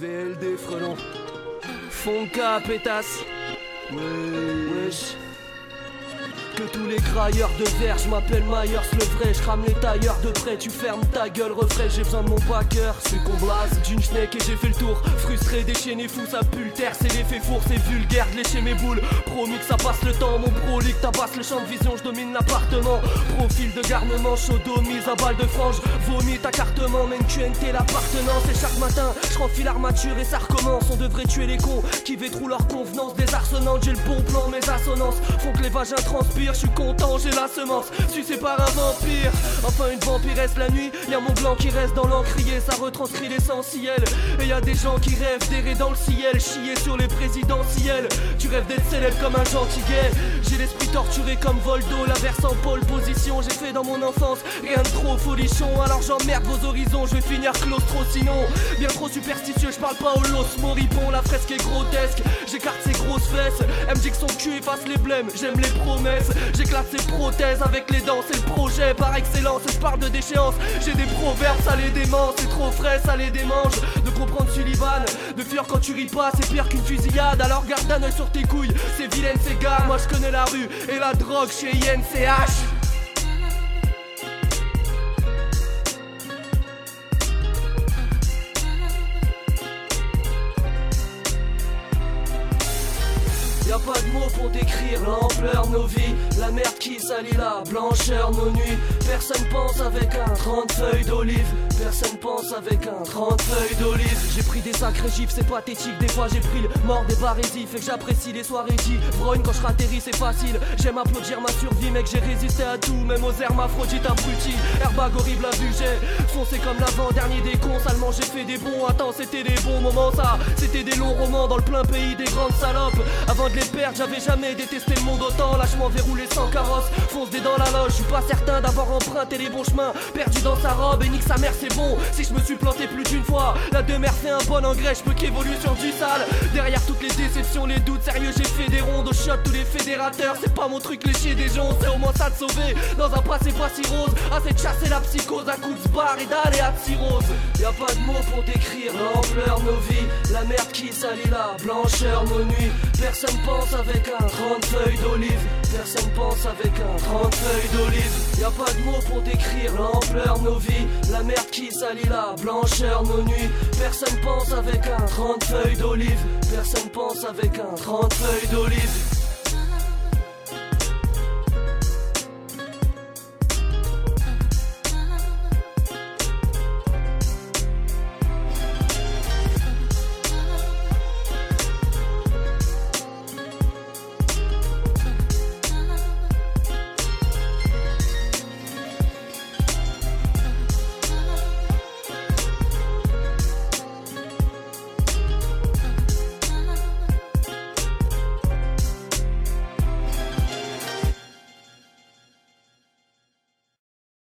VLD frelon. Fonka pétasse. Wesh que tous les grailleurs de verre, je m'appelle Myers le vrai, je crame les tailleurs de près, tu fermes ta gueule, refrais, j'ai besoin de mon backer, celui qu'on blase d'une schneck et j'ai fait le tour, frustré, déchaîné, fou, ça pue terre, c'est l'effet four, c'est vulgaire, de lécher mes boules, promis que ça passe le temps, mon prolique tabasse le champ de vision, je domine l'appartement, profil de garnement, mise à balle de frange, vomi ta cartement, même QNT l'appartenance, et chaque matin, je refile l'armature et ça recommence, on devrait tuer les cons qui vétrou leur convenance, désarçonnante, j'ai le bon plan, mes assonances font que les vagins transpirent je suis content, j'ai la semence, sucé par un vampire. Enfin, une vampiresse la nuit, y'a mon blanc qui reste dans l'encrier, ça retranscrit l'essentiel. Et y a des gens qui rêvent d'errer dans le ciel, chier sur les présidentiels. Tu rêves d'être célèbre comme un gentil gay. J'ai l'esprit torturé comme Voldo, la verse en pole position. J'ai fait dans mon enfance rien de trop folichon, alors j'emmerde vos horizons, je vais finir claustro sinon. Bien trop superstitieux, je parle pas au los moribond, la fresque est grotesque. J'écarte ses grosses fesses, elle me dit que son cul efface les j'aime les promesses. J'éclate ses prothèses avec les dents, c'est le projet par excellence. Je parle de déchéance, j'ai des proverbes, ça les dément, c'est trop frais, ça les démange. De comprendre Sullivan, de fuir quand tu ris pas, c'est pire qu'une fusillade. Alors garde un oeil sur tes couilles, c'est vilaine, c'est gars. Moi je connais la rue et la drogue chez INCH. Y'a pas de mots pour décrire l'ampleur nos vies. La merde qui salit la blancheur nos nuits. Personne pense avec un 30 feuilles d'olive. Personne pense avec un 30 feuilles d'olive. J'ai pris des sacrés gifs, c'est pathétique. Des fois j'ai pris le mort des barésies. Fait que j'apprécie les soirées Vrogne quand je ratterris c'est facile. J'aime applaudir ma survie mec j'ai résisté à tout. Même aux hermaphrodites abrutis. Airbag horrible à vue foncé comme l'avant-dernier des cons. Salement j'ai fait des bons. Attends c'était des bons moments ça. C'était des longs romans dans le plein pays des grandes salopes. Avant de j'avais jamais détesté le monde autant. Lâchement verrouillé sans carrosse, fonce dans la loge. Je suis pas certain d'avoir emprunté les bons chemins. Perdu dans sa robe et nique sa mère, c'est bon. Si je me suis planté plus d'une fois, la demeure fait un bon engrais. Je peux qu'évoluer sur du sale. Derrière toutes les déceptions, les doutes, sérieux, j'ai fait des rondes. Tous les fédérateurs, c'est pas mon truc lécher des gens. C'est au moins ça de sauver. Dans un passé pas si rose, assez de chasser la psychose à coups de bar et d'aller à rose. Y a pas de mots pour décrire l'ampleur nos vies. La merde qui salit la blancheur nos nuits. Personne pense avec un 30 feuilles d'olive. Personne pense avec un 30 feuilles d'olive. Y a pas de mots pour décrire l'ampleur nos vies. La merde qui salit la blancheur nos nuits. Personne pense avec un 30 feuilles d'olive. Personne pense avec un 30 feuilles d'olive.